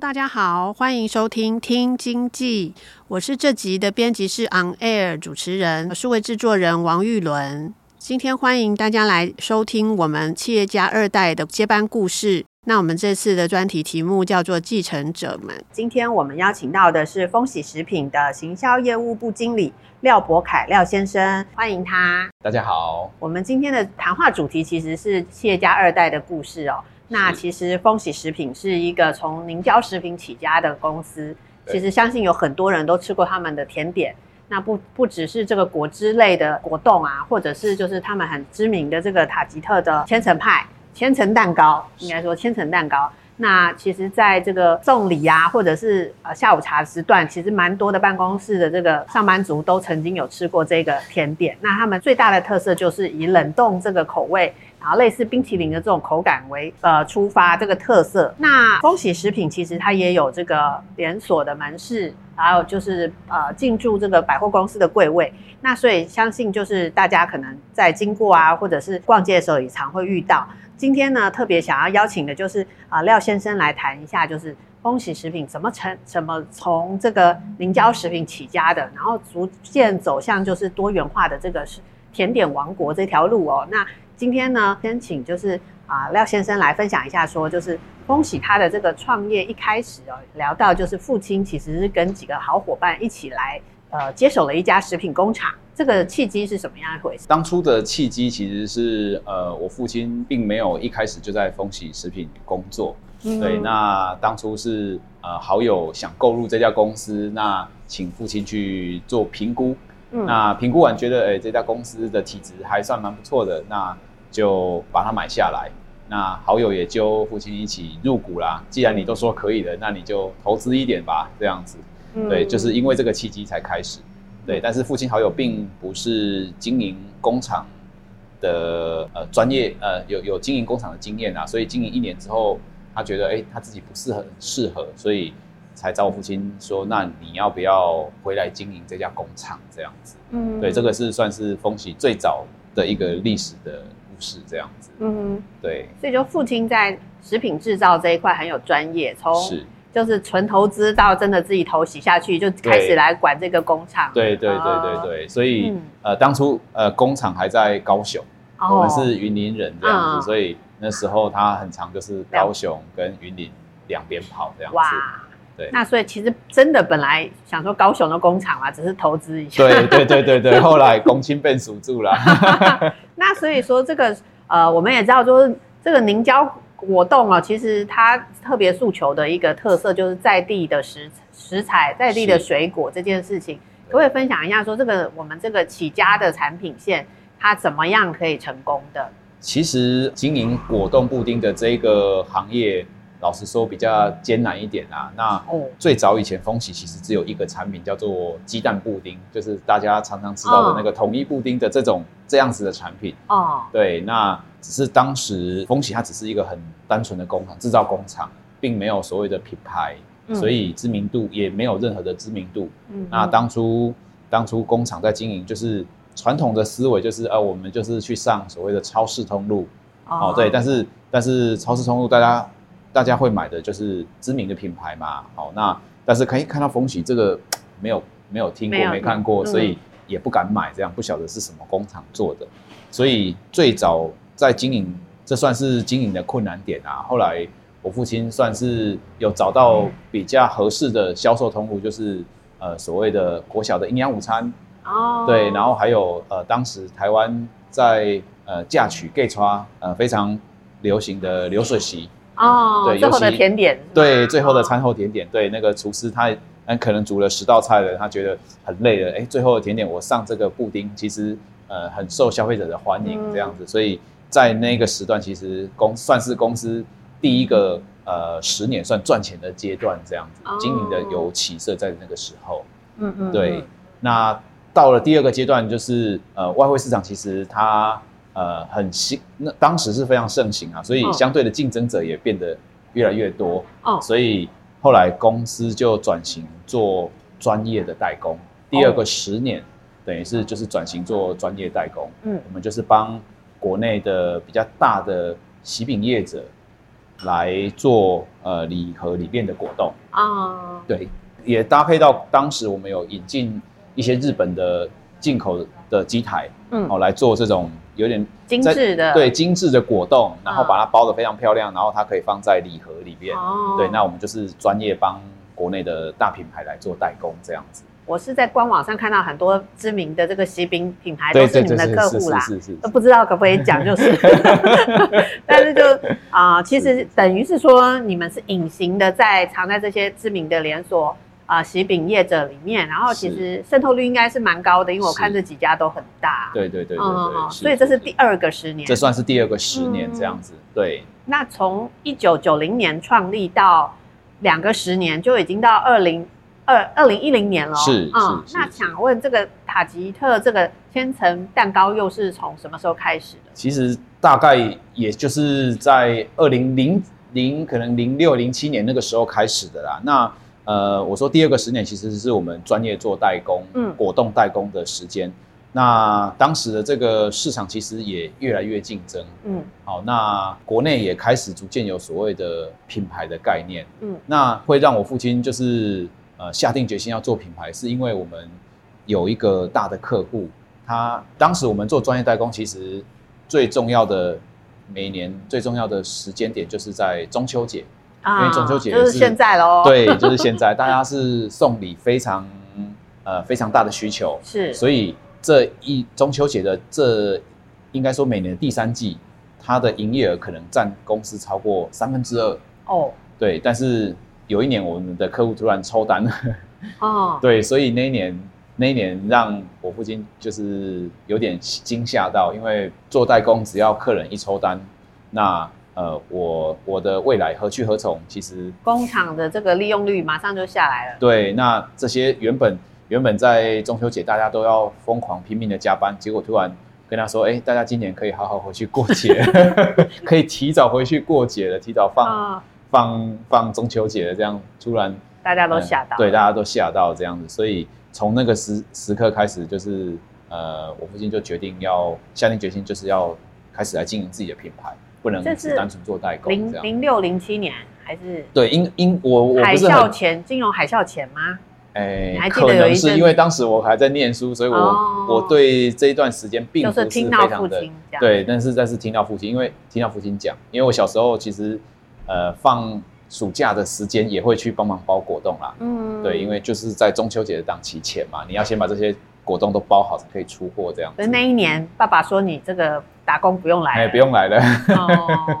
大家好，欢迎收听《听经济》，我是这集的编辑室 On Air 主持人，数位制作人王玉伦。今天欢迎大家来收听我们企业家二代的接班故事。那我们这次的专题题目叫做“继承者们”。今天我们邀请到的是丰喜食品的行销业务部经理廖博凯廖先生，欢迎他。大家好，我们今天的谈话主题其实是企业家二代的故事哦。那其实丰喜食品是一个从凝胶食品起家的公司，其实相信有很多人都吃过他们的甜点。那不不只是这个果汁类的果冻啊，或者是就是他们很知名的这个塔吉特的千层派、千层蛋糕，应该说千层蛋糕。那其实在这个送礼啊，或者是呃下午茶时段，其实蛮多的办公室的这个上班族都曾经有吃过这个甜点。那他们最大的特色就是以冷冻这个口味。然后类似冰淇淋的这种口感为呃出发这个特色，那丰喜食品其实它也有这个连锁的门市，还有就是呃进驻这个百货公司的柜位，那所以相信就是大家可能在经过啊或者是逛街的时候也常会遇到。今天呢特别想要邀请的就是啊、廖先生来谈一下，就是丰喜食品怎么成怎么从这个凝胶食品起家的，然后逐渐走向就是多元化的这个甜点王国这条路哦，那。今天呢，先请就是啊廖先生来分享一下，说就是恭喜他的这个创业一开始哦，聊到就是父亲其实是跟几个好伙伴一起来呃接手了一家食品工厂，这个契机是什么样一回事？当初的契机其实是呃我父亲并没有一开始就在丰喜食品工作，嗯、对，那当初是呃好友想购入这家公司，那请父亲去做评估，嗯、那评估完觉得哎、欸、这家公司的体质还算蛮不错的，那。就把它买下来，那好友也就父亲一起入股啦。既然你都说可以的，那你就投资一点吧，这样子。嗯、对，就是因为这个契机才开始。对，但是父亲好友并不是经营工厂的呃专业，呃有有经营工厂的经验啊，所以经营一年之后，他觉得哎、欸、他自己不是很适合，所以才找我父亲说，那你要不要回来经营这家工厂这样子？嗯，对，这个是算是风喜最早的一个历史的。是这样子，嗯，对，所以就父亲在食品制造这一块很有专业，从就是纯投资到真的自己投洗下去，就开始来管这个工厂。对对对对对，所以、嗯、呃，当初呃工厂还在高雄，哦、我们是云林人这样子，嗯、所以那时候他很常就是高雄跟云林两边跑这样子。哇对那所以其实真的本来想说高雄的工厂嘛，只是投资一下。对 对对对对，后来公亲被数住了。那所以说这个呃，我们也知道，就是这个凝胶果冻啊，其实它特别诉求的一个特色，就是在地的食食材、在地的水果这件事情，可不可以分享一下？说这个我们这个起家的产品线，它怎么样可以成功的？其实经营果冻布丁的这个行业。老实说，比较艰难一点啊。那最早以前，丰喜其实只有一个产品，叫做鸡蛋布丁，就是大家常常知道的那个统一布丁的这种这样子的产品。哦，对，那只是当时丰喜它只是一个很单纯的工厂，制造工厂，并没有所谓的品牌，所以知名度也没有任何的知名度。嗯，那当初当初工厂在经营，就是传统的思维，就是呃，我们就是去上所谓的超市通路。哦，对，但是但是超市通路大家。大家会买的就是知名的品牌嘛，好，那但是可以看到风喜这个 没有没有听过没，没看过，所以也不敢买，这样不晓得是什么工厂做的，所以最早在经营，这算是经营的困难点啊。后来我父亲算是有找到比较合适的销售通路，就是呃所谓的国小的营养午餐哦，对，然后还有呃当时台湾在呃嫁娶 gay 穿呃非常流行的流水席。哦，对，最后的甜点，对，最后的餐后甜点，对，那个厨师他可能煮了十道菜了，他觉得很累了，哎，最后的甜点我上这个布丁，其实呃很受消费者的欢迎这样子，所以在那个时段，其实公算是公司第一个呃十年算赚钱的阶段这样子，经营的有起色在那个时候。嗯嗯，对。那到了第二个阶段，就是呃外汇市场其实它呃很新，那当时是非常盛行啊，所以相对的竞争者也变得越来越多。哦，所以后来公司就转型做专业的代工。第二个十年，等于是就是转型做专业代工。嗯，我们就是帮国内的比较大的喜饼业者来做呃礼盒里面的果冻啊。对，也搭配到当时我们有引进一些日本的进口的机台，嗯，哦来做这种有点精致的。对精致的果冻，然后把它包得非常漂亮，然后它可以放在礼盒里面。哦，对，那我们就是专业帮国内的大品牌来做代工这样子。我是在官网上看到很多知名的这个喜饼品牌都是你们的客户啦，都不知道可不可以讲，就是，但是就啊、呃，其实等于是说你们是隐形的在藏在这些知名的连锁啊、呃、喜饼业者里面，然后其实渗透率应该是蛮高的，因为我看这几家都很大。对对对对对，嗯、所以这是第二个十年，这算是第二个十年这样子。嗯、对。那从一九九零年创立到两个十年，就已经到二零。二二零一零年了，是，嗯，那想问这个塔吉特这个千层蛋糕又是从什么时候开始的？其实大概也就是在二零零零可能零六零七年那个时候开始的啦。那呃，我说第二个十年其实是我们专业做代工，嗯，果冻代工的时间。那当时的这个市场其实也越来越竞争，嗯，好，那国内也开始逐渐有所谓的品牌的概念，嗯，那会让我父亲就是。呃，下定决心要做品牌，是因为我们有一个大的客户，他当时我们做专业代工，其实最重要的每年最重要的时间点就是在中秋节，啊、因为中秋节就是现在喽，对，就是现在，大家是送礼非常呃非常大的需求，是，所以这一中秋节的这应该说每年的第三季，它的营业额可能占公司超过三分之二哦，对，但是。有一年，我们的客户突然抽单了，哦，对，所以那一年，那一年让我父亲就是有点惊吓到，因为做代工，只要客人一抽单，那呃，我我的未来何去何从？其实工厂的这个利用率马上就下来了。对，那这些原本原本在中秋节大家都要疯狂拼命的加班，结果突然跟他说，哎，大家今年可以好好回去过节，可以提早回去过节了，提早放。哦放放中秋节的这样，突然大家都吓到、嗯，对，大家都吓到这样子，所以从那个时时刻开始，就是呃，我父亲就决定要下定决心，就是要开始来经营自己的品牌，不能只单纯做代工。零零六零七年还是对，因因我我海啸前金融海啸前吗？哎、欸，可能是因为当时我还在念书，所以我、哦、我对这一段时间并不是非常的对，但是但是听到父亲，因为听到父亲讲，因为我小时候其实。呃，放暑假的时间也会去帮忙包果冻啦。嗯，对，因为就是在中秋节的档期前嘛，你要先把这些果冻都包好，才可以出货这样子。所以那一年，爸爸说你这个打工不用来，哎，不用来了。哦，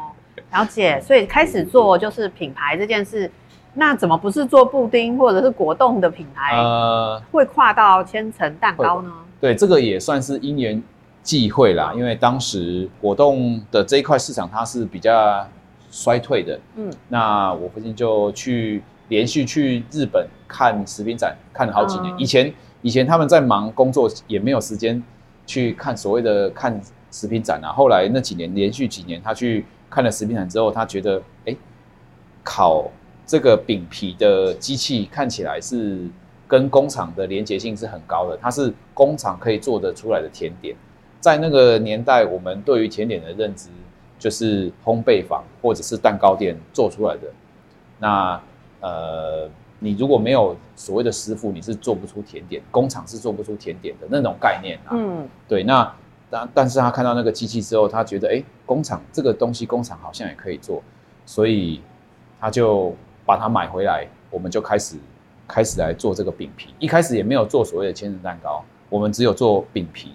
了解。所以开始做就是品牌这件事，那怎么不是做布丁或者是果冻的品牌？呃，会跨到千层蛋糕呢？对，这个也算是因缘际会啦。因为当时果冻的这一块市场，它是比较。衰退的，嗯，那我父亲就去连续去日本看食品展，看了好几年。以前以前他们在忙工作，也没有时间去看所谓的看食品展啊。后来那几年连续几年，他去看了食品展之后，他觉得，哎，烤这个饼皮的机器看起来是跟工厂的连结性是很高的，它是工厂可以做得出来的甜点。在那个年代，我们对于甜点的认知。就是烘焙坊或者是蛋糕店做出来的，那呃，你如果没有所谓的师傅，你是做不出甜点，工厂是做不出甜点的那种概念啊。嗯，对。那但但是他看到那个机器之后，他觉得哎，工厂这个东西工厂好像也可以做，所以他就把它买回来，我们就开始开始来做这个饼皮。一开始也没有做所谓的千层蛋糕，我们只有做饼皮。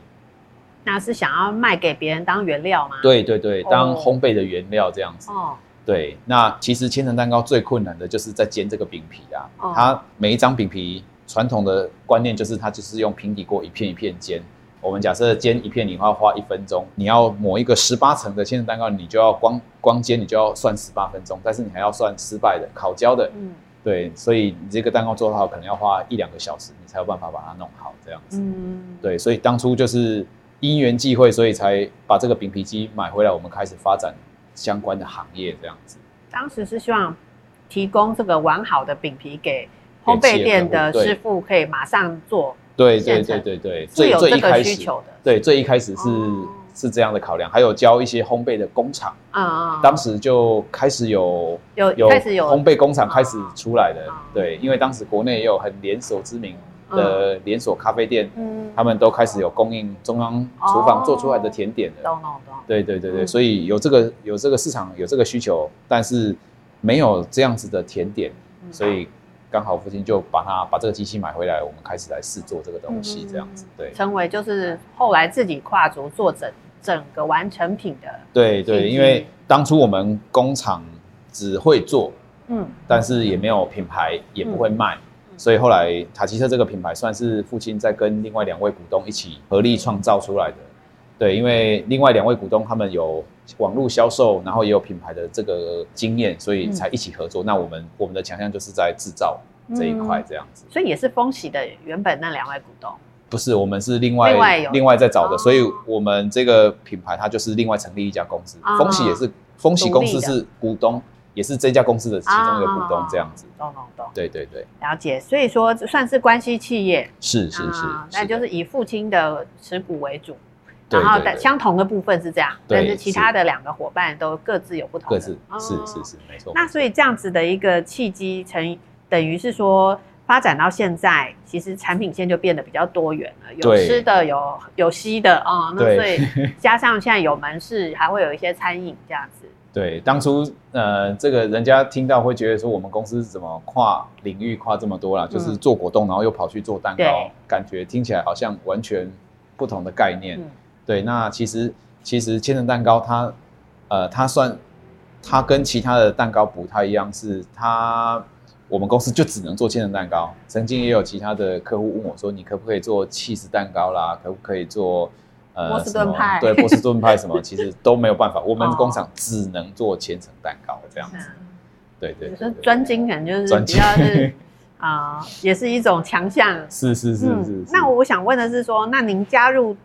那是想要卖给别人当原料吗？对对对，当烘焙的原料这样子。哦，对。那其实千层蛋糕最困难的就是在煎这个饼皮啊。哦。它每一张饼皮，传统的观念就是它就是用平底锅一片一片煎。我们假设煎一片，你要花一分钟，你要抹一个十八层的千层蛋糕，你就要光光煎，你就要算十八分钟，但是你还要算失败的烤焦的，嗯，对，所以你这个蛋糕做好可能要花一两个小时，你才有办法把它弄好这样子，嗯，对，所以当初就是因缘际会，所以才把这个饼皮机买回来，我们开始发展相关的行业这样子。当时是希望提供这个完好的饼皮给烘焙店的师傅，可以马上做。对对对对对，最最一开始，对最一开始是是这样的考量，还有教一些烘焙的工厂啊，当时就开始有有有开始有烘焙工厂开始出来的，对，因为当时国内也有很连锁知名的连锁咖啡店，他们都开始有供应中央厨房做出来的甜点了，对对对对，所以有这个有这个市场有这个需求，但是没有这样子的甜点，所以。刚好父亲就把它把这个机器买回来，我们开始来试做这个东西，这样子对，成为就是后来自己跨足做整整个完成品的。对对，因为当初我们工厂只会做，嗯，但是也没有品牌，也不会卖，所以后来塔吉特这个品牌算是父亲在跟另外两位股东一起合力创造出来的。对，因为另外两位股东他们有网络销售，然后也有品牌的这个经验，所以才一起合作。嗯、那我们我们的强项就是在制造这一块这样子。嗯、所以也是丰喜的原本那两位股东？不是，我们是另外另外，在找的。哦、所以我们这个品牌它就是另外成立一家公司。哦、丰喜也是丰喜公司是股东，也是这家公司的其中一个股东这样子。懂懂懂。对对对，了解。所以说算是关系企业。是是是，那就是以父亲的持股为主。然后相同的部分是这样，但是其他的两个伙伴都各自有不同的。各自是是是没错。那所以这样子的一个契机，成等于是说发展到现在，其实产品线就变得比较多元了，有吃的，有有吸的啊。那所以加上现在有门市，还会有一些餐饮这样子。对，当初呃，这个人家听到会觉得说，我们公司怎么跨领域跨这么多了？就是做果冻，然后又跑去做蛋糕，感觉听起来好像完全不同的概念。对，那其实其实千层蛋糕它，呃，它算它跟其他的蛋糕不太一样，是它我们公司就只能做千层蛋糕。曾经也有其他的客户问我说，你可不可以做起司蛋糕啦？可不可以做呃波士顿派？对，波士顿派什么？其实都没有办法，我们工厂只能做千层蛋糕这样子。对对，就是专精，可能就是比较是 啊，也是一种强项。是是是是。那我想问的是说，那您加入？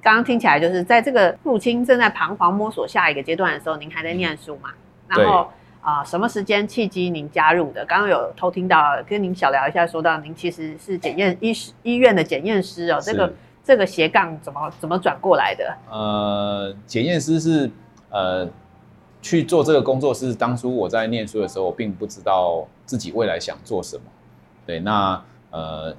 刚刚听起来就是在这个父亲正在彷徨摸索下一个阶段的时候，您还在念书嘛？然后啊，什么时间契机您加入的？刚刚有偷听到，跟您小聊一下，说到您其实是检验医师医院的检验师哦，这个这个斜杠怎么怎么转过来的？呃，检验师是呃去做这个工作，是当初我在念书的时候，我并不知道自己未来想做什么。对，那呃。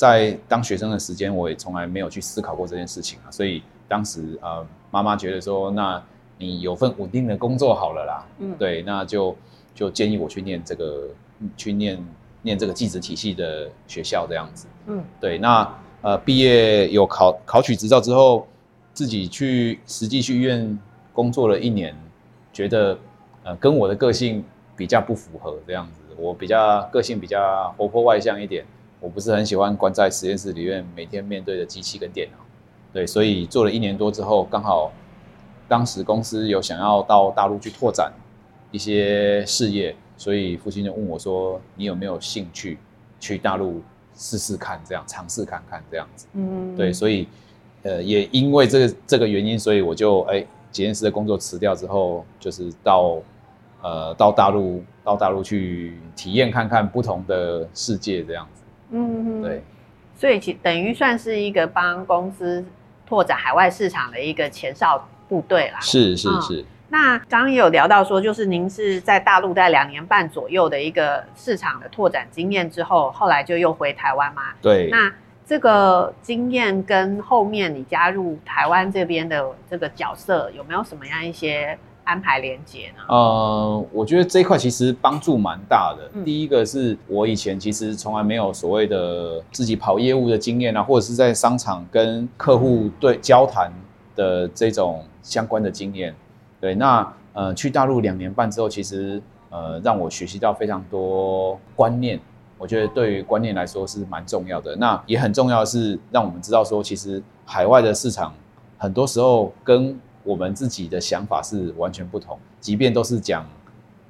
在当学生的时间，我也从来没有去思考过这件事情啊，所以当时呃，妈妈觉得说，那你有份稳定的工作好了啦，嗯，对，那就就建议我去念这个，去念念这个技职体系的学校这样子，嗯，对，那呃，毕业有考考取执照之后，自己去实际去医院工作了一年，觉得呃跟我的个性比较不符合这样子，我比较个性比较活泼外向一点。我不是很喜欢关在实验室里面，每天面对着机器跟电脑，对，所以做了一年多之后，刚好当时公司有想要到大陆去拓展一些事业，所以父亲就问我说：“你有没有兴趣去大陆试试看，这样尝试看看这样子？”嗯，对，所以呃，也因为这个这个原因，所以我就哎，检验师的工作辞掉之后，就是到呃到大陆到大陆去体验看看不同的世界这样子。嗯，对，所以其等于算是一个帮公司拓展海外市场的一个前哨部队啦。是是是。那刚刚也有聊到说，就是您是在大陆待两年半左右的一个市场的拓展经验之后，后来就又回台湾吗？对。那这个经验跟后面你加入台湾这边的这个角色，有没有什么样一些？安排连接呢？呃，我觉得这一块其实帮助蛮大的。嗯、第一个是我以前其实从来没有所谓的自己跑业务的经验啊，或者是在商场跟客户对交谈的这种相关的经验。对，那呃去大陆两年半之后，其实呃让我学习到非常多观念。我觉得对于观念来说是蛮重要的。那也很重要的是让我们知道说，其实海外的市场很多时候跟我们自己的想法是完全不同，即便都是讲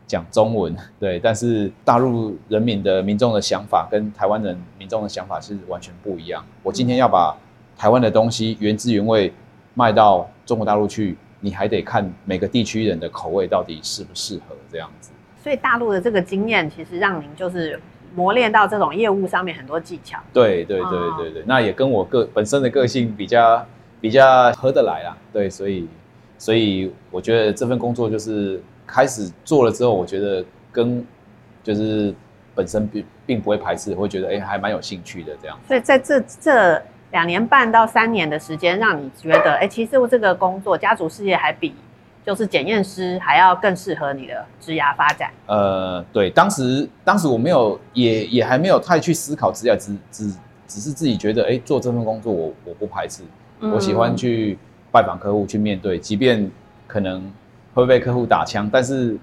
讲中文，对，但是大陆人民的民众的想法跟台湾人民众的想法是完全不一样。我今天要把台湾的东西原汁原味卖到中国大陆去，你还得看每个地区人的口味到底适不适合这样子。所以大陆的这个经验，其实让您就是磨练到这种业务上面很多技巧。对对对对对，哦、那也跟我个本身的个性比较比较合得来啦。对，所以所以我觉得这份工作就是开始做了之后，我觉得跟就是本身并并不会排斥，会觉得哎还蛮有兴趣的这样。所以在这这两年半到三年的时间，让你觉得哎，其实我这个工作家族事业还比。就是检验师还要更适合你的职涯发展。呃，对，当时当时我没有，也也还没有太去思考职涯，只只只是自己觉得，哎，做这份工作我我不排斥，嗯、我喜欢去拜访客户，去面对，即便可能会被客户打枪，但是，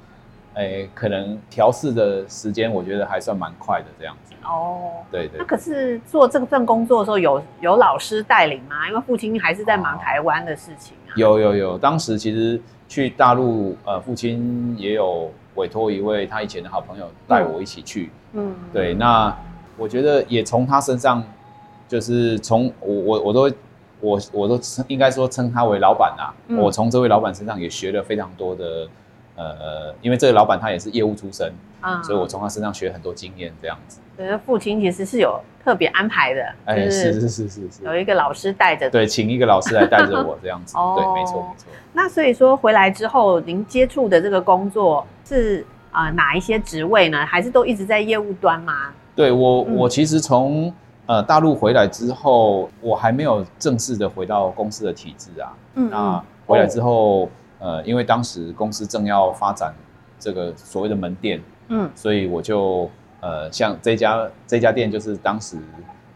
哎，可能调试的时间我觉得还算蛮快的这样子。哦，对对。那可是做这份工作的时候有有老师带领吗？因为父亲还是在忙台湾的事情啊。有有有，当时其实。去大陆，呃，父亲也有委托一位他以前的好朋友带我一起去。嗯，对，那我觉得也从他身上，就是从我我我都我我都称应该说称他为老板啊。嗯、我从这位老板身上也学了非常多的，呃，因为这个老板他也是业务出身，啊、所以我从他身上学很多经验，这样子。对，父亲其实是有特别安排的，哎，是是是是是，有一个老师带着，对，请一个老师来带着我这样子，哦、对，没错没错。那所以说回来之后，您接触的这个工作是啊、呃、哪一些职位呢？还是都一直在业务端吗？对我，嗯、我其实从呃大陆回来之后，我还没有正式的回到公司的体制啊。嗯，那回来之后，哦、呃，因为当时公司正要发展这个所谓的门店，嗯，所以我就。呃，像这家这家店就是当时，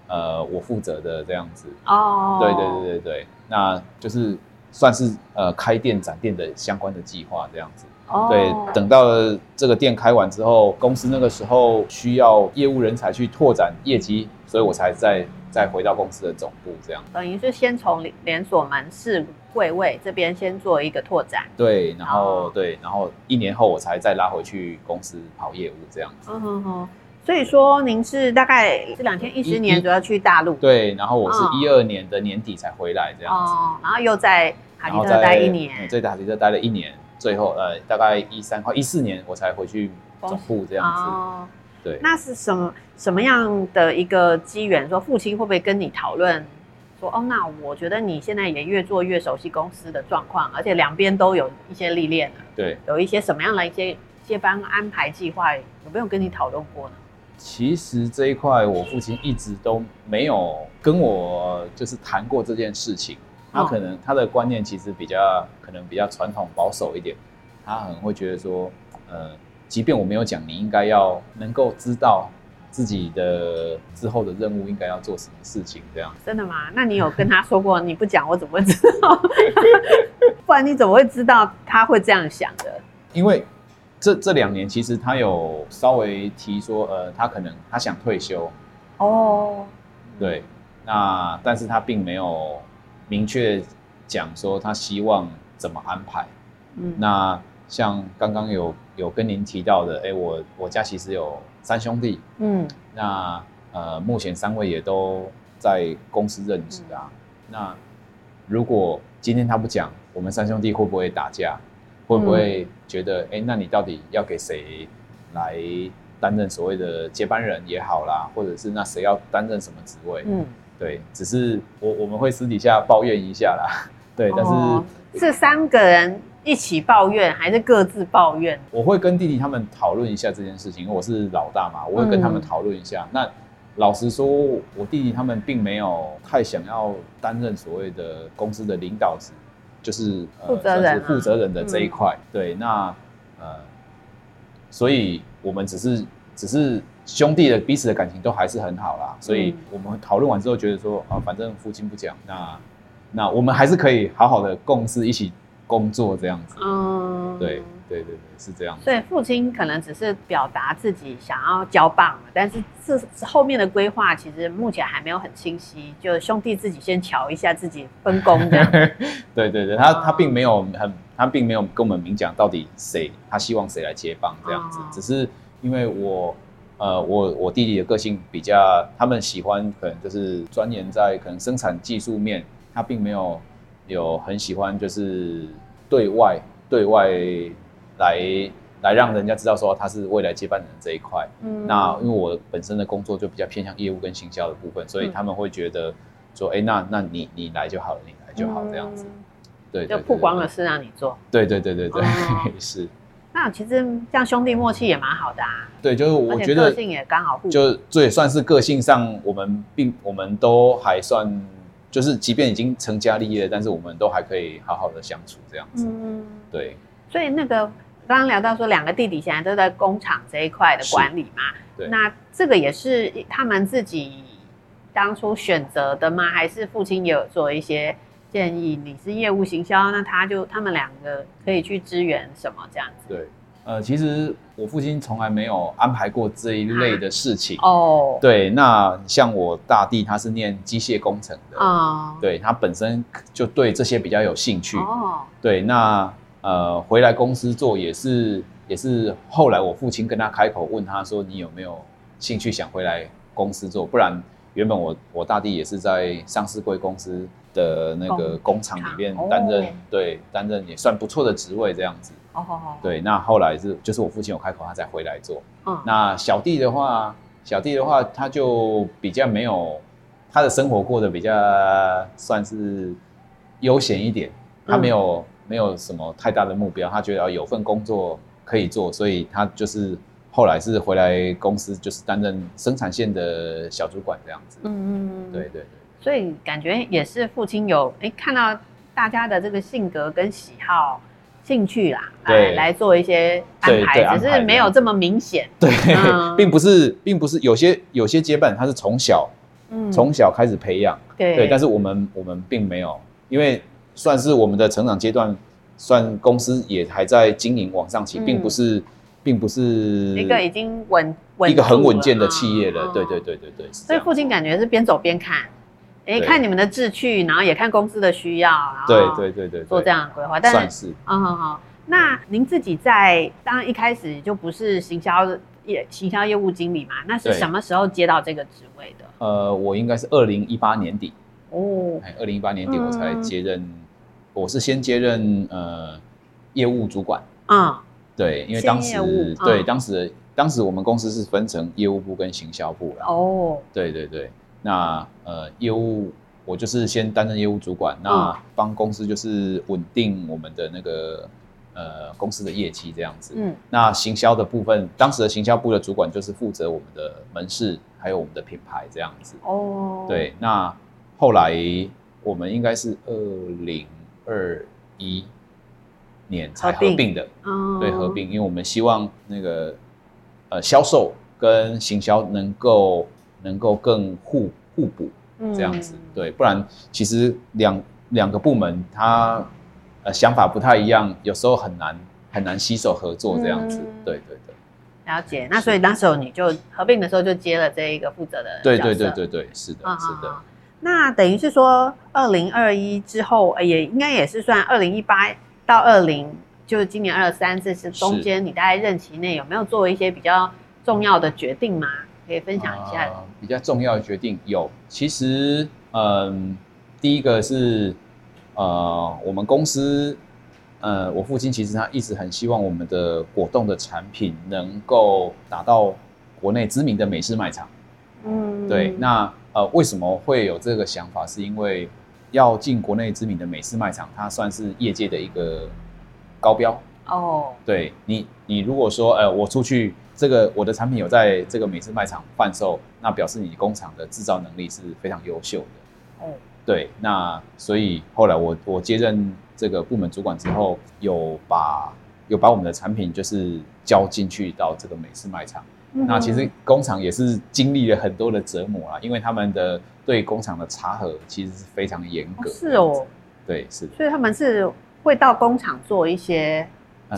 呃，我负责的这样子。哦。对对对对对，那就是算是呃开店展店的相关的计划这样子。哦。对，等到了这个店开完之后，公司那个时候需要业务人才去拓展业绩，所以我才再再回到公司的总部这样。等于是先从连锁门市柜位这边先做一个拓展。对，然后、哦、对，然后一年后我才再拉回去公司跑业务这样子。嗯哼哼。所以说，您是大概这两天一十年主要去大陆，对，然后我是一二年的年底才回来这样子，哦，然后又在卡迪特待一年，在卡迪特待了一年，最后呃，大概一三快一四年我才回去总部这样子，哦，对，那是什么什么样的一个机缘？说父亲会不会跟你讨论说，哦，那我觉得你现在也越做越熟悉公司的状况，而且两边都有一些历练了，对，有一些什么样的一些接班安排计划，有没有跟你讨论过呢？其实这一块，我父亲一直都没有跟我就是谈过这件事情。他可能他的观念其实比较可能比较传统保守一点，他可能会觉得说，呃，即便我没有讲，你应该要能够知道自己的之后的任务应该要做什么事情，这样。真的吗？那你有跟他说过？你不讲我怎么会知道？不然你怎么会知道他会这样想的？因为。这这两年其实他有稍微提说，呃，他可能他想退休，哦，对，那但是他并没有明确讲说他希望怎么安排。嗯，那像刚刚有有跟您提到的，哎，我我家其实有三兄弟，嗯，那呃目前三位也都在公司任职啊。嗯，那如果今天他不讲，我们三兄弟会不会打架？会不会觉得，哎、嗯，那你到底要给谁来担任所谓的接班人也好啦，或者是那谁要担任什么职位？嗯，对，只是我我们会私底下抱怨一下啦，对，但是、哦、是三个人一起抱怨，还是各自抱怨？我会跟弟弟他们讨论一下这件事情，因为我是老大嘛，我会跟他们讨论一下。嗯、那老实说，我弟弟他们并没有太想要担任所谓的公司的领导职。就是负责人、啊，负责人的这一块，嗯、对，那呃，所以我们只是只是兄弟的彼此的感情都还是很好啦，所以我们讨论完之后觉得说啊，反正父亲不讲，那那我们还是可以好好的共事，一起工作这样子，嗯，对对对对，是这样。所以父亲可能只是表达自己想要交棒，但是这后面的规划其实目前还没有很清晰，就兄弟自己先瞧一下自己分工这样。对对对，他他并没有很，他并没有跟我们明讲到底谁他希望谁来接棒这样子，哦、只是因为我呃我我弟弟的个性比较，他们喜欢可能就是钻研在可能生产技术面，他并没有有很喜欢就是对外对外。来来让人家知道说他是未来接班人的这一块，嗯，那因为我本身的工作就比较偏向业务跟行销的部分，所以他们会觉得说，哎、嗯欸，那那你你来就好了，你来就好这样子，嗯、对，就曝光的事让你做，对对对对对，哦、是。那其实这样兄弟默契也蛮好的啊，对，就是我觉得个性也刚好互补，就这也算是个性上我们并我们都还算，就是即便已经成家立业，但是我们都还可以好好的相处这样子，嗯，对，所以那个。刚刚聊到说，两个弟弟现在都在工厂这一块的管理嘛，对，那这个也是他们自己当初选择的吗？还是父亲也有做一些建议？你是业务行销，那他就他们两个可以去支援什么这样子？对，呃，其实我父亲从来没有安排过这一类的事情、啊、哦。对，那像我大弟，他是念机械工程的啊、哦，对他本身就对这些比较有兴趣哦。对，那。呃，回来公司做也是也是后来我父亲跟他开口问他说，你有没有兴趣想回来公司做？不然原本我我大弟也是在上市贵公司的那个工厂里面担任，对，担任也算不错的职位这样子。哦哦哦。对，那后来是就是我父亲有开口，他才回来做。嗯。那小弟的话，小弟的话他就比较没有他的生活过得比较算是悠闲一点，他没有。嗯没有什么太大的目标，他觉得要有份工作可以做，所以他就是后来是回来公司，就是担任生产线的小主管这样子。嗯嗯，对对对。所以感觉也是父亲有哎看到大家的这个性格跟喜好、兴趣啦，来来做一些安排，只是没有这么明显。对，嗯、并不是，并不是有些有些接班他是从小，嗯，从小开始培养，对对，但是我们我们并没有，因为。算是我们的成长阶段，算公司也还在经营往上起，嗯、并不是，并不是一个已经稳稳一个很稳健的企业了。对、哦、对对对对。所以父亲感觉是边走边看，哎，看你们的志趣，然后也看公司的需要，对对对对，做这样的规划。但算是。嗯好好。那您自己在当然一开始就不是行销业行销业务经理嘛？那是什么时候接到这个职位的？呃，我应该是二零一八年底哦，二零一八年底我才接任。嗯我是先接任呃业务主管啊，对，因为当时对当时当时我们公司是分成业务部跟行销部了哦，对对对，那呃业务我就是先担任业务主管，那帮公司就是稳定我们的那个呃公司的业绩这样子，嗯，那行销的部分，当时的行销部的主管就是负责我们的门市还有我们的品牌这样子哦，对，那后来我们应该是二零。二一年才合并的，并对合并，因为我们希望那个呃销售跟行销能够能够更互互补这样子，嗯、对，不然其实两两个部门它呃想法不太一样，有时候很难很难携手合作这样子，嗯、对对对。了解，那所以那时候你就合并的时候就接了这一个负责的，对对对对对，是的，是的。那等于是说，二零二一之后，也应该也是算二零一八到二零，就是今年二三，这是中间你大概任期内有没有做一些比较重要的决定吗？可以分享一下。呃、比较重要的决定有，其实，嗯、呃，第一个是，呃，我们公司，呃，我父亲其实他一直很希望我们的果冻的产品能够打到国内知名的美式卖场。嗯，对，那。呃，为什么会有这个想法？是因为要进国内知名的美式卖场，它算是业界的一个高标哦。对你，你如果说，呃，我出去这个我的产品有在这个美式卖场贩售，那表示你工厂的制造能力是非常优秀的。哦，对，那所以后来我我接任这个部门主管之后，有把有把我们的产品就是交进去到这个美式卖场。那其实工厂也是经历了很多的折磨啦，因为他们的对工厂的查核其实是非常严格。是哦，对，是。所以他们是会到工厂做一些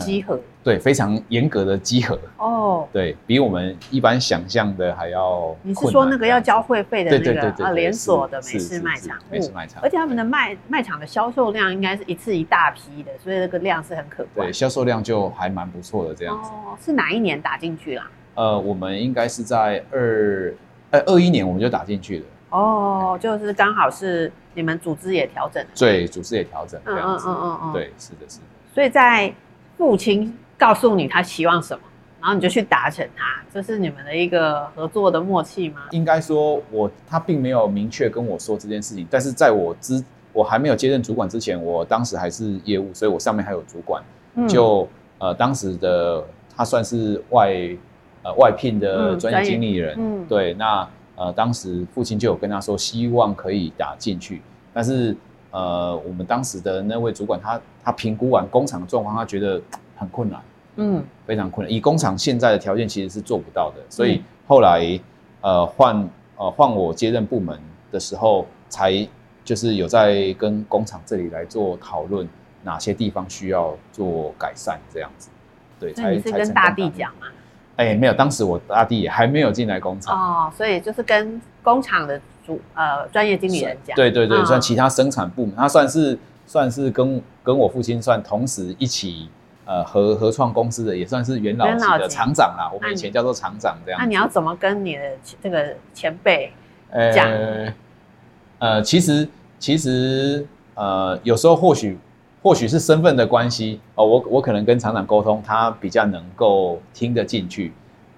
稽核，对，非常严格的集合哦，对，比我们一般想象的还要。你是说那个要交会费的那个啊连锁的美式卖场？美式卖场，而且他们的卖卖场的销售量应该是一次一大批的，所以那个量是很可观。对，销售量就还蛮不错的这样子。哦，是哪一年打进去啦？呃，我们应该是在二呃二一年我们就打进去了。哦，就是刚好是你们组织也调整，对，组织也调整这样子。嗯嗯嗯嗯，对，是的，是的。所以在父亲告诉你他希望什么，然后你就去达成他，这是你们的一个合作的默契吗？应该说我他并没有明确跟我说这件事情，但是在我之我还没有接任主管之前，我当时还是业务，所以我上面还有主管，嗯、就呃当时的他算是外呃外聘的专业经理人，嗯，对，那呃当时父亲就有跟他说希望可以打进去，但是。呃，我们当时的那位主管他，他他评估完工厂的状况，他觉得很困难，嗯，非常困难。以工厂现在的条件，其实是做不到的。所以后来，呃，换呃换我接任部门的时候，才就是有在跟工厂这里来做讨论，哪些地方需要做改善，这样子。对，才是跟大地讲嘛？哎、欸，没有，当时我大地也还没有进来工厂哦，所以就是跟工厂的。主呃，专业经理人讲，对对对，算其他生产部门，他算是算是跟跟我父亲算同时一起呃合合创公司的，也算是元老级的厂长啦。我们以前叫做厂长这样。那你要怎么跟你的这个前辈讲？呃，其实其实呃，有时候或许或许是身份的关系哦，我我可能跟厂长沟通，他比较能够听得进去。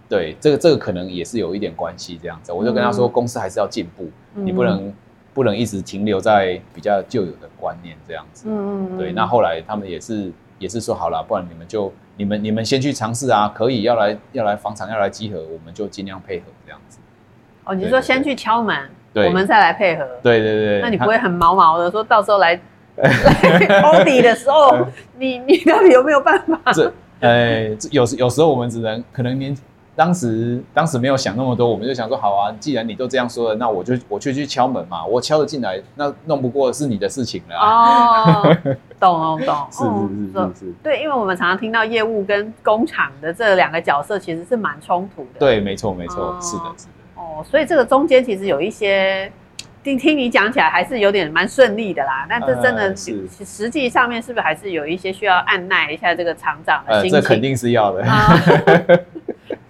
对，这个这个可能也是有一点关系，这样子，我就跟他说，公司还是要进步，嗯、你不能不能一直停留在比较旧有的观念这样子。嗯嗯对，那后来他们也是也是说好了，不然你们就你们你们先去尝试啊，可以要来要来房产要来集合，我们就尽量配合这样子。哦，你说先去敲门，对我们再来配合。对对对。那你不会很毛毛的说到时候来 来抄底的时候，你你到底有没有办法？这呃，有时有时候我们只能可能年。当时当时没有想那么多，我们就想说好啊，既然你都这样说了，那我就我就去敲门嘛，我敲了进来，那弄不过是你的事情了。哦，懂懂懂，是是是是是，对，因为我们常常听到业务跟工厂的这两个角色其实是蛮冲突的。对，没错没错，是的是的。哦，所以这个中间其实有一些，听听你讲起来还是有点蛮顺利的啦。但这真的是实际上面是不是还是有一些需要按耐一下这个厂长的心情？这肯定是要的。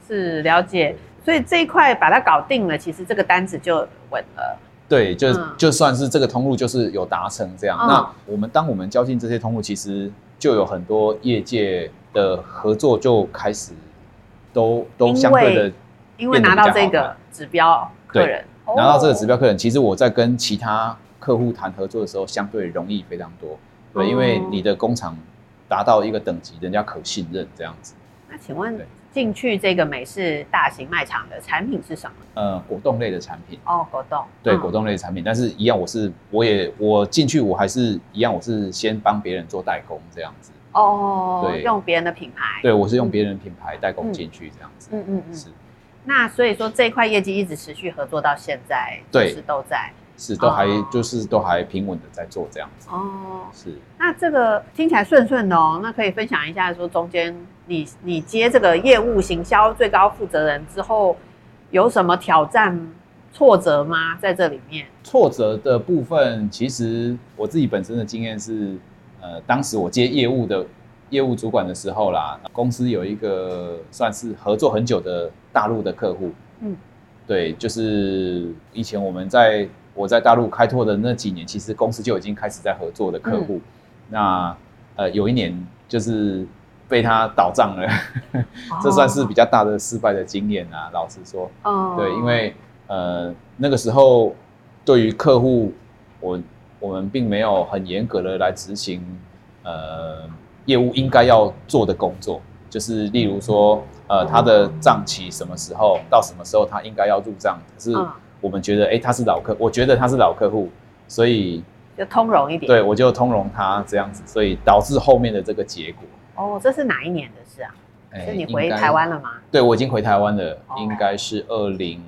是了解，所以这一块把它搞定了，其实这个单子就稳了。对，就、嗯、就算是这个通路就是有达成这样。嗯、那我们当我们交进这些通路，其实就有很多业界的合作就开始都都相对的，因为拿到这个指标客人，拿到这个指标客人，其实我在跟其他客户谈合作的时候，相对容易非常多。对，因为你的工厂达到一个等级，人家可信任这样子。那请问？进去这个美式大型卖场的产品是什么？呃，果冻类的产品。哦，果冻。对，嗯、果冻类的产品，但是一样，我是我也我进去，我还是一样，我是先帮别人做代工这样子。哦，对，用别人的品牌。对，我是用别人的品牌代工进去这样子。嗯嗯嗯。是。那所以说这块业绩一直持续合作到现在，对，是都在。是，都还、哦、就是都还平稳的在做这样子哦。是，那这个听起来顺顺的哦。那可以分享一下，说中间你你接这个业务行销最高负责人之后，有什么挑战挫折吗？在这里面，挫折的部分，其实我自己本身的经验是，呃，当时我接业务的业务主管的时候啦，公司有一个算是合作很久的大陆的客户，嗯，对，就是以前我们在。我在大陆开拓的那几年，其实公司就已经开始在合作的客户。嗯、那呃，有一年就是被他倒账了，哦、这算是比较大的失败的经验啊。老实说，哦、对，因为呃那个时候对于客户，我我们并没有很严格的来执行呃业务应该要做的工作，就是例如说呃他的账期什么时候到什么时候他应该要入账，可是。哦我们觉得，哎、欸，他是老客，我觉得他是老客户，所以就通融一点。对，我就通融他这样子，所以导致后面的这个结果。哦，这是哪一年的事啊？欸、是你回台湾了吗？对，我已经回台湾了，哦、应该是二零，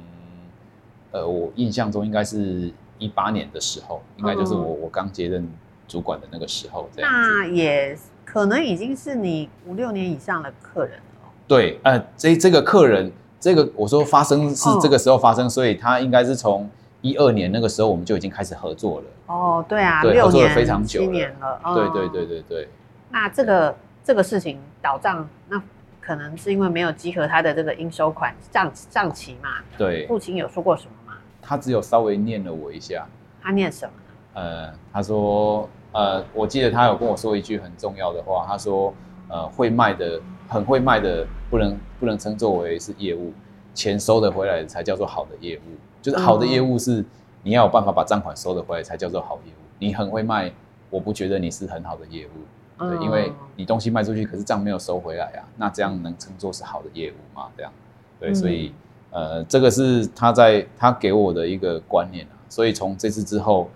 呃，我印象中应该是一八年的时候，应该就是我、嗯、我刚接任主管的那个时候这样。那也可能已经是你五六年以上的客人了。对，呃，这这个客人，这个我说发生是这个时候发生，哦、所以他应该是从一二年那个时候我们就已经开始合作了。哦，对啊，对，六年合作了非常久了，七年了。哦、对对对对对。那这个这个事情倒账，那可能是因为没有集合他的这个应收款账账期嘛？对。父亲有说过什么吗？他只有稍微念了我一下。他念什么？呃，他说，呃，我记得他有跟我说一句很重要的话，他说，呃，会卖的，很会卖的，不能不能称作为是业务，钱收得回来才叫做好的业务，就是好的业务是你要有办法把账款收得回来才叫做好业务。你很会卖，我不觉得你是很好的业务，对，因为你东西卖出去，可是账没有收回来啊，那这样能称作是好的业务吗？这样，对，所以，呃，这个是他在他给我的一个观念啊，所以从这次之后。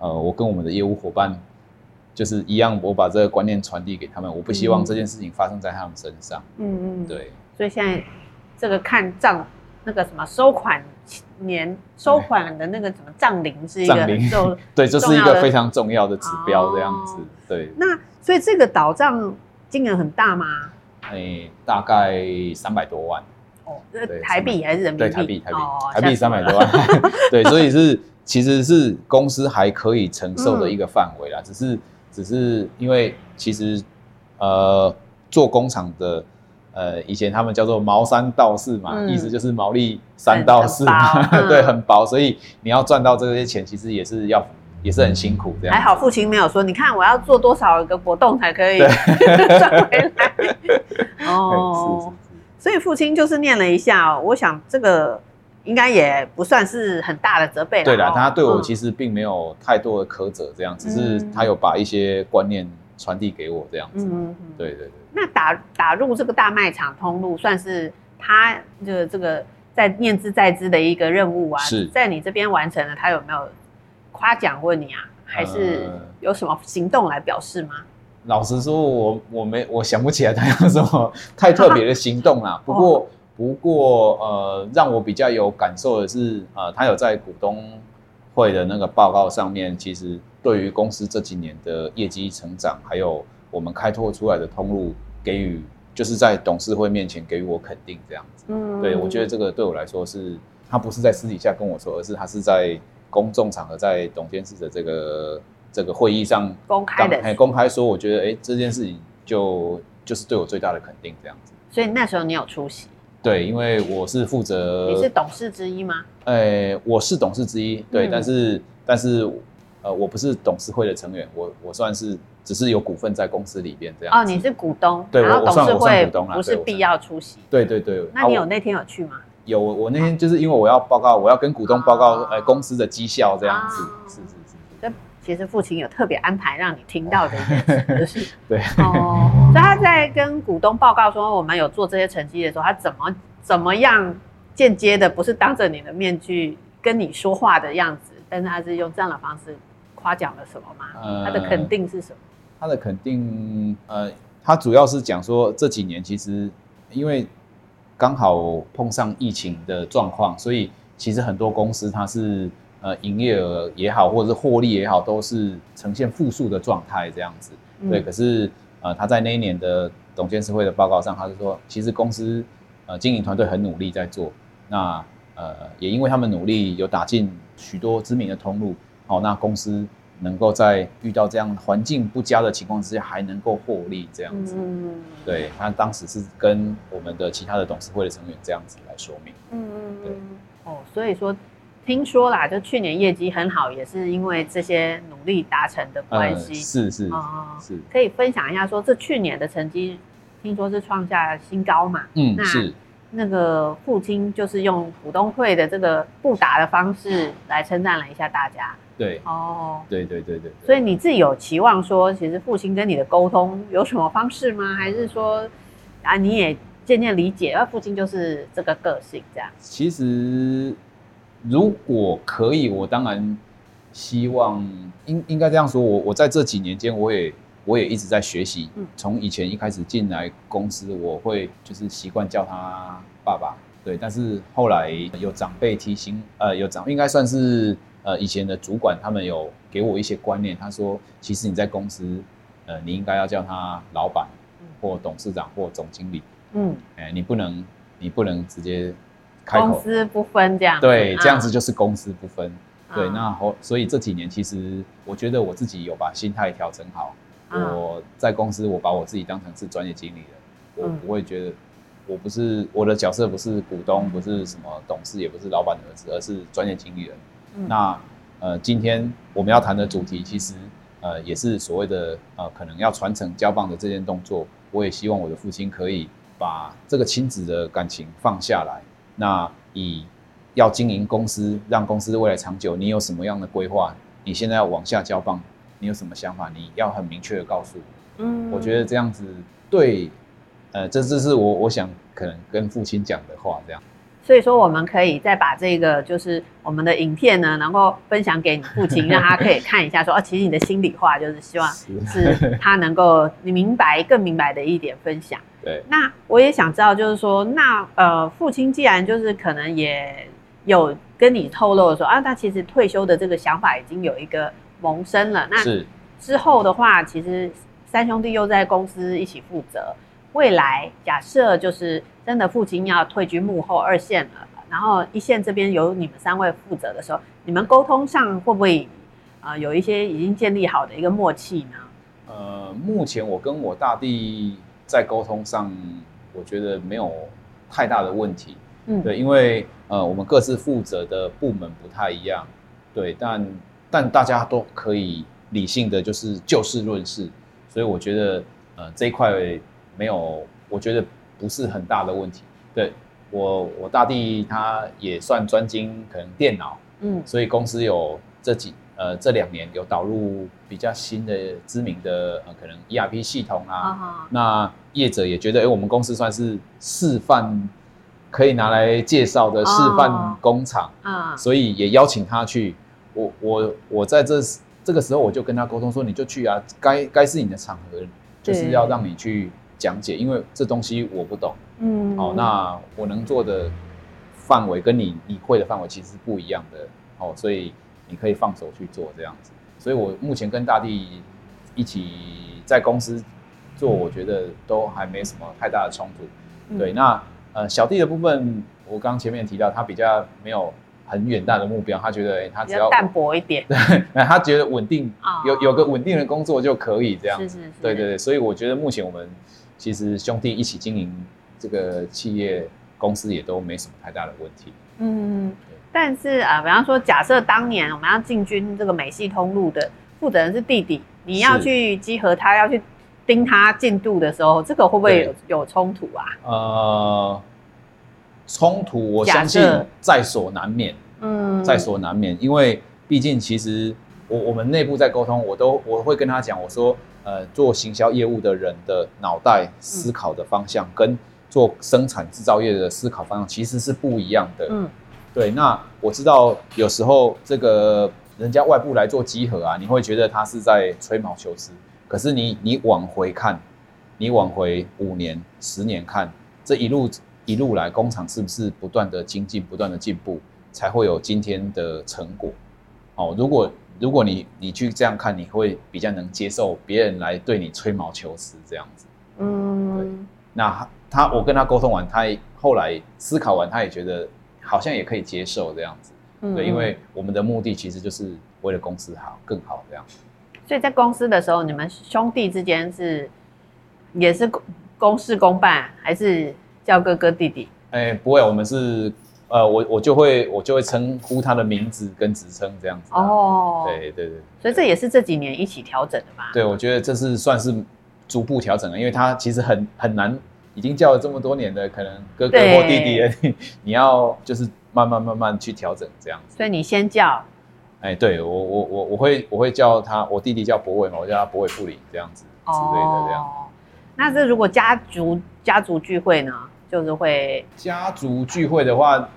呃，我跟我们的业务伙伴就是一样，我把这个观念传递给他们，我不希望这件事情发生在他们身上。嗯嗯，对。所以现在这个看账那个什么收款年收款的那个什么账龄是一个就 对，这是一个非常重要的指标，这样子。哦、对。那所以这个倒账金额很大吗？哎、欸，大概三百多万。哦，这台币还是人民币？对，台币台币、哦、台币三百多万。对，所以是。其实是公司还可以承受的一个范围啦，只是只是因为其实呃做工厂的呃以前他们叫做毛三到四嘛，嗯、意思就是毛利三到四嘛，嗯、对，很薄，所以你要赚到这些钱，其实也是要也是很辛苦这样。还好父亲没有说，你看我要做多少个活动才可以 赚回来。哦，所以父亲就是念了一下，我想这个。应该也不算是很大的责备了。对了，他对我其实并没有太多的苛责，这样，只是他有把一些观念传递给我，这样子。嗯，对对对。那打打入这个大卖场通路，算是他这个这个在念之在之的一个任务啊。是。在你这边完成了，他有没有夸奖过你啊？还是有什么行动来表示吗？老实说，我我没我想不起来他 有什么太特别的行动啦。不过。不过，呃，让我比较有感受的是，呃，他有在股东会的那个报告上面，其实对于公司这几年的业绩成长，还有我们开拓出来的通路，给予就是在董事会面前给予我肯定，这样子。嗯，对，我觉得这个对我来说是，他不是在私底下跟我说，而是他是在公众场合，在董监事的这个这个会议上公开的，公开说，我觉得，哎，这件事情就就是对我最大的肯定，这样子。所以那时候你有出席？对，因为我是负责，你是董事之一吗？呃，我是董事之一，对，嗯、但是但是呃，我不是董事会的成员，我我算是只是有股份在公司里边这样。哦，你是股东，对，然后董事会不是必要出席。对对对，那你有那天有去吗？有，我那天就是因为我要报告，我要跟股东报告，呃，公司的绩效这样子，是是是。这其实父亲有特别安排让你听到的一件事，就是 对哦，所以他在跟股东报告说我们有做这些成绩的时候，他怎么怎么样间接的，不是当着你的面去跟你说话的样子，但是他是用这样的方式夸奖了什么吗？呃、他的肯定是什么？他的肯定，呃，他主要是讲说这几年其实因为刚好碰上疫情的状况，所以其实很多公司它是。呃，营业额也好，或者是获利也好，都是呈现负数的状态这样子。嗯、对，可是呃，他在那一年的董监事会的报告上，他是说，其实公司呃经营团队很努力在做。那呃，也因为他们努力，有打进许多知名的通路，好、哦，那公司能够在遇到这样环境不佳的情况之下，还能够获利这样子。嗯，对，他当时是跟我们的其他的董事会的成员这样子来说明。嗯嗯，对。哦，所以说。听说啦，就去年业绩很好，也是因为这些努力达成的关系。是是哦，是。可以分享一下，说这去年的成绩，听说是创下新高嘛？嗯，那是。那个父亲就是用股东会的这个布达的方式来称赞了一下大家。对。哦。对对对对。所以你自己有期望说，其实父亲跟你的沟通有什么方式吗？还是说啊，你也渐渐理解，而父亲就是这个个性这样？其实。如果可以，我当然希望应应该这样说。我我在这几年间，我也我也一直在学习。从以前一开始进来公司，我会就是习惯叫他爸爸，对。但是后来有长辈提醒，呃，有长应该算是呃以前的主管，他们有给我一些观念。他说，其实你在公司呃，你应该要叫他老板，或董事长，或总经理。嗯，哎，你不能，你不能直接开口。公司不分这样。对，这样子就是公私不分。嗯、对，那后所以这几年其实我觉得我自己有把心态调整好。嗯、我在公司，我把我自己当成是专业经理人，我不会觉得我不是我的角色不是股东，不是什么董事，也不是老板的儿子，而是专业经理人。嗯、那呃，今天我们要谈的主题，其实呃也是所谓的呃可能要传承交棒的这件动作。我也希望我的父亲可以把这个亲子的感情放下来。那以要经营公司，让公司未来长久，你有什么样的规划？你现在要往下交棒。你有什么想法？你要很明确的告诉我。嗯，我觉得这样子对，呃，这这是我我想可能跟父亲讲的话，这样。所以说，我们可以再把这个就是我们的影片呢，能够分享给你父亲，让他可以看一下说，说 哦，其实你的心里话就是希望是他能够你明白更明白的一点分享。对。那我也想知道，就是说，那呃，父亲既然就是可能也有跟你透露说啊，他其实退休的这个想法已经有一个。萌生了，那之后的话，其实三兄弟又在公司一起负责。未来假设就是真的父亲要退居幕后二线了，然后一线这边由你们三位负责的时候，你们沟通上会不会呃有一些已经建立好的一个默契呢？呃，目前我跟我大弟在沟通上，我觉得没有太大的问题。嗯，对，因为呃我们各自负责的部门不太一样，对，但。但大家都可以理性的就是就事论事，所以我觉得呃这一块没有，我觉得不是很大的问题。对，我我大弟他也算专精可能电脑，嗯，所以公司有这几呃这两年有导入比较新的知名的呃可能 ERP 系统啊，啊那业者也觉得哎、欸、我们公司算是示范可以拿来介绍的示范工厂，啊，所以也邀请他去。我我我在这这个时候我就跟他沟通说，你就去啊，该该是你的场合，就是要让你去讲解，因为这东西我不懂，嗯，好，那我能做的范围跟你你会的范围其实是不一样的，哦，所以你可以放手去做这样子。所以我目前跟大地一起在公司做，我觉得都还没什么太大的冲突。对，那呃小弟的部分，我刚刚前面提到他比较没有。很远大的目标，他觉得，他只要淡薄一点，对，他觉得稳定，哦、有有个稳定的工作就可以这样，是是是，对对对，所以我觉得目前我们其实兄弟一起经营这个企业公司也都没什么太大的问题。嗯，对但是啊，比方说，假设当年我们要进军这个美系通路的负责人是弟弟，你要去集合他，要去盯他进度的时候，这个会不会有有冲突啊？呃。冲突，我相信在所难免。嗯，在所难免，因为毕竟其实我我们内部在沟通，我都我会跟他讲，我说，呃，做行销业务的人的脑袋思考的方向，跟做生产制造业的思考方向其实是不一样的。嗯，对。那我知道有时候这个人家外部来做集合啊，你会觉得他是在吹毛求疵。可是你你往回看，你往回五年、十年看这一路。一路来，工厂是不是不断的精进、不断的进步，才会有今天的成果？哦，如果如果你你去这样看，你会比较能接受别人来对你吹毛求疵这样子。嗯，对。那他，他我跟他沟通完，他后来思考完，他也觉得好像也可以接受这样子。嗯，对，因为我们的目的其实就是为了公司好、更好这样。所以在公司的时候，你们兄弟之间是也是公公事公办，还是？叫哥哥弟弟，哎、欸，不会，我们是，呃，我我就会我就会称呼他的名字跟职称这样子。哦，对对对，所以这也是这几年一起调整的吧？对，我觉得这是算是逐步调整了，因为他其实很很难，已经叫了这么多年的，可能哥哥或弟弟，对你要就是慢慢慢慢去调整这样子。所以你先叫，哎、欸，对我我我我会我会叫他，我弟弟叫博伟嘛，我叫他博伟副理这样子之类的这样。哦，那这如果家族家族聚会呢？就是会家族聚会的话，哦，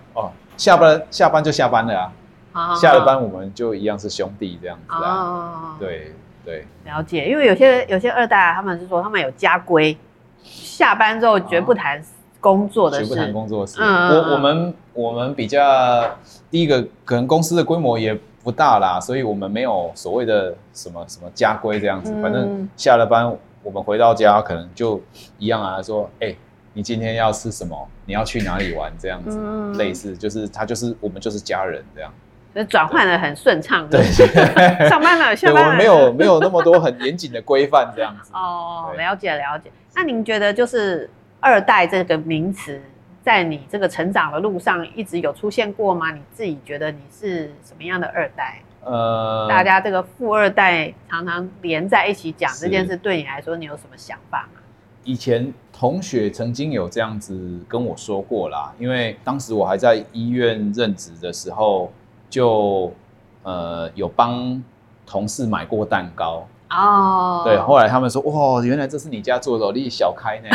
下班下班就下班了啊，啊下了班我们就一样是兄弟这样子啊，啊对对，了解。因为有些有些二代他们是说他们有家规，下班之后绝不谈工作的事，绝不谈工作的事。嗯、我我们我们比较第一个可能公司的规模也不大啦，所以我们没有所谓的什么什么家规这样子。嗯、反正下了班，我们回到家可能就一样啊，说，哎、欸，你今天要吃什么？你要去哪里玩？这样子，嗯、类似就是他就是我们就是家人这样。就转换的很顺畅。对，上班了，下班了。我们没有没有那么多很严谨的规范这样子。哦，了解了解。那您觉得就是二代这个名词，在你这个成长的路上一直有出现过吗？你自己觉得你是什么样的二代？呃，大家这个富二代常常连在一起讲这件事，对你来说，你有什么想法吗？以前同学曾经有这样子跟我说过啦，因为当时我还在医院任职的时候。就呃有帮同事买过蛋糕哦，对，后来他们说哇，原来这是你家做的，你小开呢，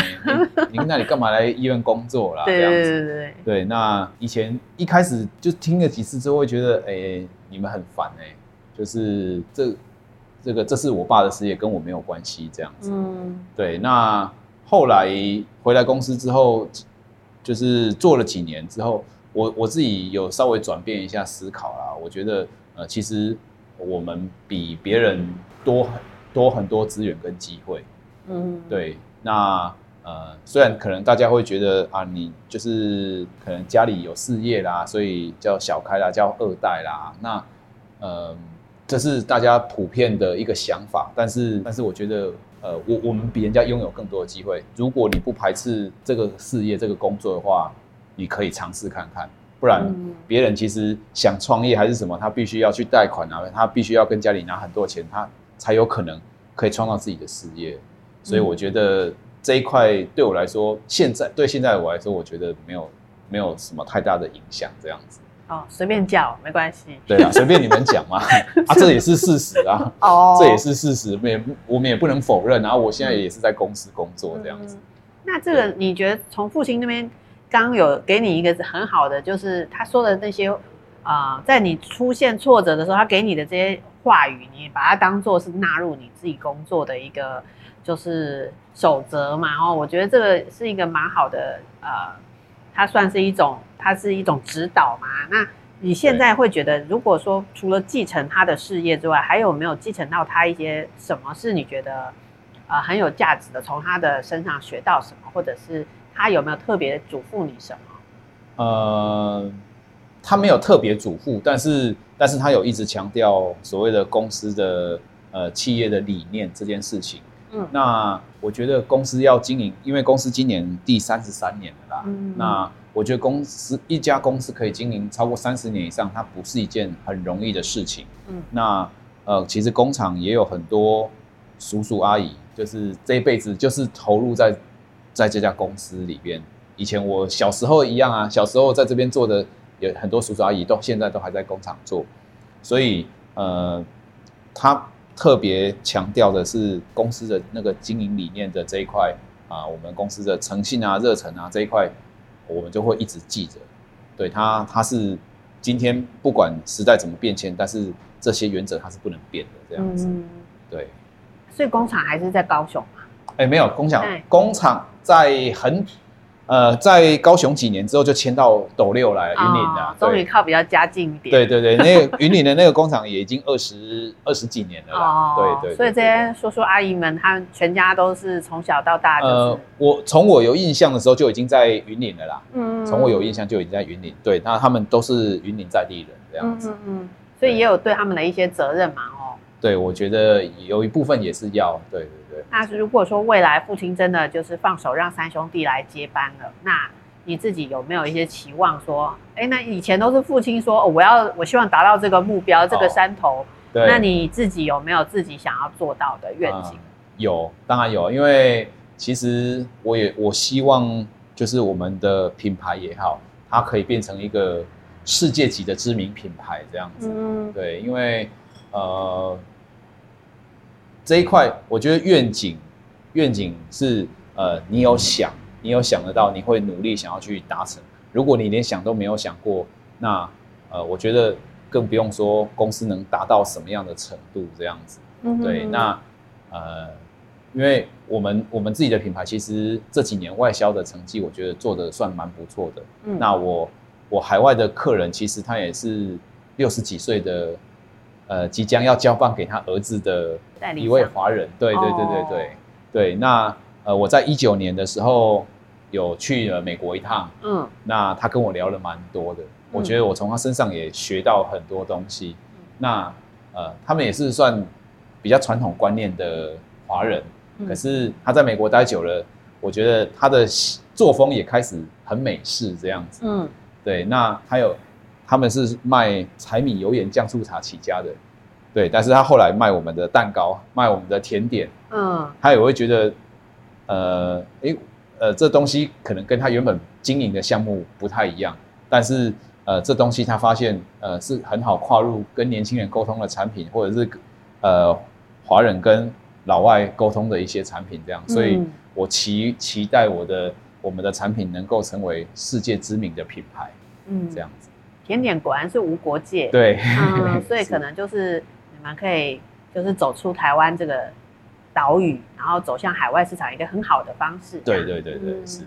你 那你干嘛来医院工作啦？对对对对对，那以前一开始就听了几次之后，会觉得哎、欸，你们很烦哎、欸，就是这这个这是我爸的事业，跟我没有关系这样子。嗯，对，那后来回来公司之后，就是做了几年之后。我我自己有稍微转变一下思考啦，我觉得呃，其实我们比别人多很多很多资源跟机会，嗯，对。那呃，虽然可能大家会觉得啊，你就是可能家里有事业啦，所以叫小开啦，叫二代啦，那呃，这是大家普遍的一个想法。但是但是我觉得呃，我我们比人家拥有更多的机会。如果你不排斥这个事业这个工作的话。你可以尝试看看，不然别人其实想创业还是什么，他必须要去贷款啊，他必须要跟家里拿很多钱，他才有可能可以创造自己的事业。所以我觉得这一块对我来说，现在对现在的我来说，我觉得没有没有什么太大的影响，这样子。哦，随便叫没关系。对啊，随便你们讲嘛。啊，这也是事实啊。哦，这也是事实，也我们也不能否认。然后我现在也是在公司工作这样子。那这个你觉得从父亲那边？刚有给你一个很好的，就是他说的那些，啊、呃，在你出现挫折的时候，他给你的这些话语，你把它当做是纳入你自己工作的一个就是守则嘛。哦，我觉得这个是一个蛮好的，呃，它算是一种，它是一种指导嘛。那你现在会觉得，如果说除了继承他的事业之外，还有没有继承到他一些什么是你觉得，呃，很有价值的，从他的身上学到什么，或者是？他有没有特别嘱咐你什么？呃，他没有特别嘱咐，但是，但是他有一直强调所谓的公司的呃企业的理念这件事情。嗯，那我觉得公司要经营，因为公司今年第三十三年了啦。嗯，那我觉得公司一家公司可以经营超过三十年以上，它不是一件很容易的事情。嗯，那呃，其实工厂也有很多叔叔阿姨，就是这一辈子就是投入在。在这家公司里边，以前我小时候一样啊，小时候在这边做的有很多叔叔阿姨，都现在都还在工厂做，所以呃，他特别强调的是公司的那个经营理念的这一块啊，我们公司的诚信啊、热忱啊这一块，我们就会一直记着。对他，他是今天不管时代怎么变迁，但是这些原则它是不能变的，这样子。嗯、对，所以工厂还是在高雄。哎，没有工厂，工厂在很，呃，在高雄几年之后就迁到斗六来云岭了，终于靠比较家近一点。对对对，那个云岭的那个工厂也已经二十二十几年了啦。对对，所以这些叔叔阿姨们，他们全家都是从小到大。呃，我从我有印象的时候就已经在云岭了啦。嗯，从我有印象就已经在云岭。对，那他们都是云岭在地人这样子。嗯嗯，所以也有对他们的一些责任嘛，哦。对，我觉得有一部分也是要对。那如果说未来父亲真的就是放手让三兄弟来接班了，那你自己有没有一些期望？说，哎，那以前都是父亲说，哦，我要我希望达到这个目标，这个山头，对，那你自己有没有自己想要做到的愿景？嗯，有，当然有，因为其实我也我希望就是我们的品牌也好，它可以变成一个世界级的知名品牌这样子。嗯，对，因为呃。这一块，我觉得愿景，愿景是呃，你有想，你有想得到，你会努力想要去达成。如果你连想都没有想过，那呃，我觉得更不用说公司能达到什么样的程度这样子。嗯，对，那呃，因为我们我们自己的品牌，其实这几年外销的成绩，我觉得做的算蛮不错的。嗯，那我我海外的客人，其实他也是六十几岁的呃即将要交棒给他儿子的一位华人。对对对对对、哦、对。那呃我在一九年的时候有去了美国一趟，嗯，那他跟我聊了蛮多的，我觉得我从他身上也学到很多东西。嗯、那呃他们也是算比较传统观念的华人，嗯、可是他在美国待久了，我觉得他的作风也开始很美式这样子。嗯，对。那还有。他们是卖柴米油盐酱醋茶起家的，对，但是他后来卖我们的蛋糕，卖我们的甜点，嗯，他也会觉得，呃，诶，呃，这东西可能跟他原本经营的项目不太一样，但是，呃，这东西他发现，呃，是很好跨入跟年轻人沟通的产品，或者是，呃，华人跟老外沟通的一些产品，这样，所以我期期待我的我们的产品能够成为世界知名的品牌，嗯，这样子。甜点果然是无国界，对，嗯，所以可能就是你们可以就是走出台湾这个岛屿，然后走向海外市场一个很好的方式。对对对对，是。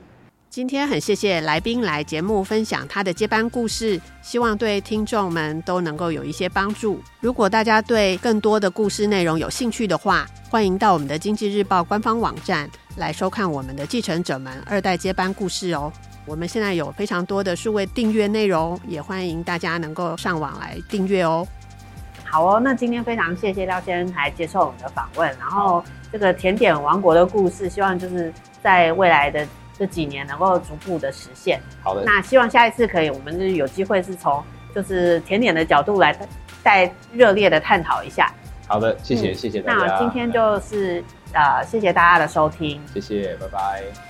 今天很谢谢来宾来节目分享他的接班故事，希望对听众们都能够有一些帮助。如果大家对更多的故事内容有兴趣的话，欢迎到我们的经济日报官方网站来收看我们的继承者们二代接班故事哦。我们现在有非常多的数位订阅内容，也欢迎大家能够上网来订阅哦。好哦，那今天非常谢谢廖先生来接受我们的访问，然后这个甜点王国的故事，希望就是在未来的这几年能够逐步的实现。好的，那希望下一次可以，我们就是有机会是从就是甜点的角度来再热烈的探讨一下。好的，谢谢、嗯、谢谢大家。那今天就是呃，谢谢大家的收听，谢谢，拜拜。